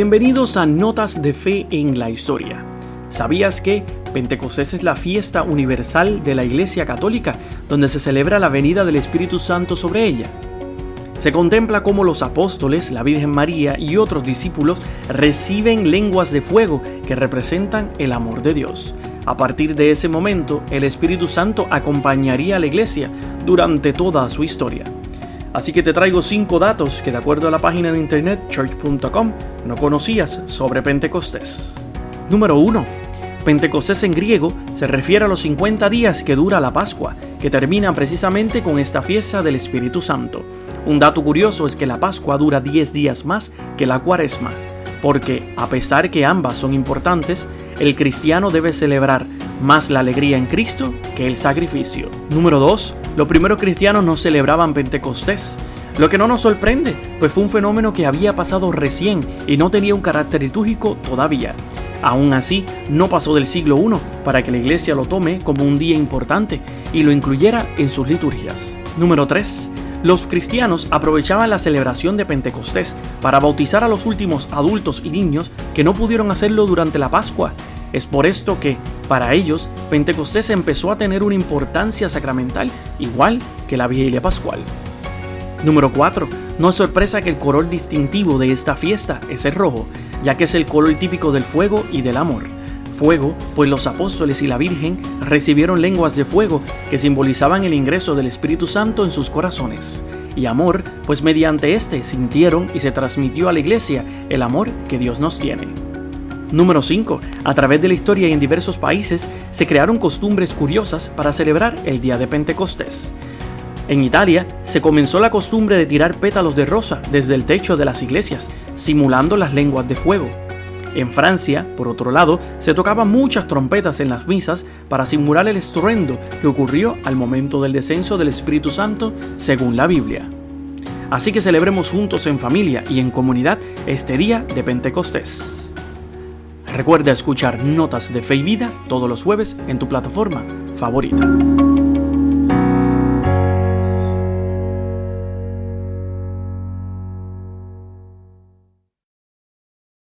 Bienvenidos a Notas de Fe en la Historia. ¿Sabías que Pentecostés es la fiesta universal de la Iglesia Católica, donde se celebra la venida del Espíritu Santo sobre ella? Se contempla cómo los apóstoles, la Virgen María y otros discípulos reciben lenguas de fuego que representan el amor de Dios. A partir de ese momento, el Espíritu Santo acompañaría a la iglesia durante toda su historia. Así que te traigo cinco datos que de acuerdo a la página de internet church.com no conocías sobre Pentecostés. Número 1. Pentecostés en griego se refiere a los 50 días que dura la Pascua, que termina precisamente con esta fiesta del Espíritu Santo. Un dato curioso es que la Pascua dura 10 días más que la Cuaresma, porque a pesar que ambas son importantes, el cristiano debe celebrar más la alegría en Cristo que el sacrificio. Número 2. Los primeros cristianos no celebraban Pentecostés. Lo que no nos sorprende, pues fue un fenómeno que había pasado recién y no tenía un carácter litúrgico todavía. Aún así, no pasó del siglo I para que la iglesia lo tome como un día importante y lo incluyera en sus liturgias. Número 3. Los cristianos aprovechaban la celebración de Pentecostés para bautizar a los últimos adultos y niños que no pudieron hacerlo durante la Pascua. Es por esto que, para ellos, Pentecostés empezó a tener una importancia sacramental igual que la vigilia pascual. Número 4. No es sorpresa que el color distintivo de esta fiesta es el rojo, ya que es el color típico del fuego y del amor. Fuego, pues los apóstoles y la Virgen recibieron lenguas de fuego que simbolizaban el ingreso del Espíritu Santo en sus corazones. Y amor, pues mediante este sintieron y se transmitió a la iglesia el amor que Dios nos tiene. Número 5. A través de la historia y en diversos países se crearon costumbres curiosas para celebrar el día de Pentecostés. En Italia se comenzó la costumbre de tirar pétalos de rosa desde el techo de las iglesias, simulando las lenguas de fuego. En Francia, por otro lado, se tocaban muchas trompetas en las misas para simular el estruendo que ocurrió al momento del descenso del Espíritu Santo, según la Biblia. Así que celebremos juntos en familia y en comunidad este día de Pentecostés. Recuerda escuchar Notas de Fe y Vida todos los jueves en tu plataforma favorita.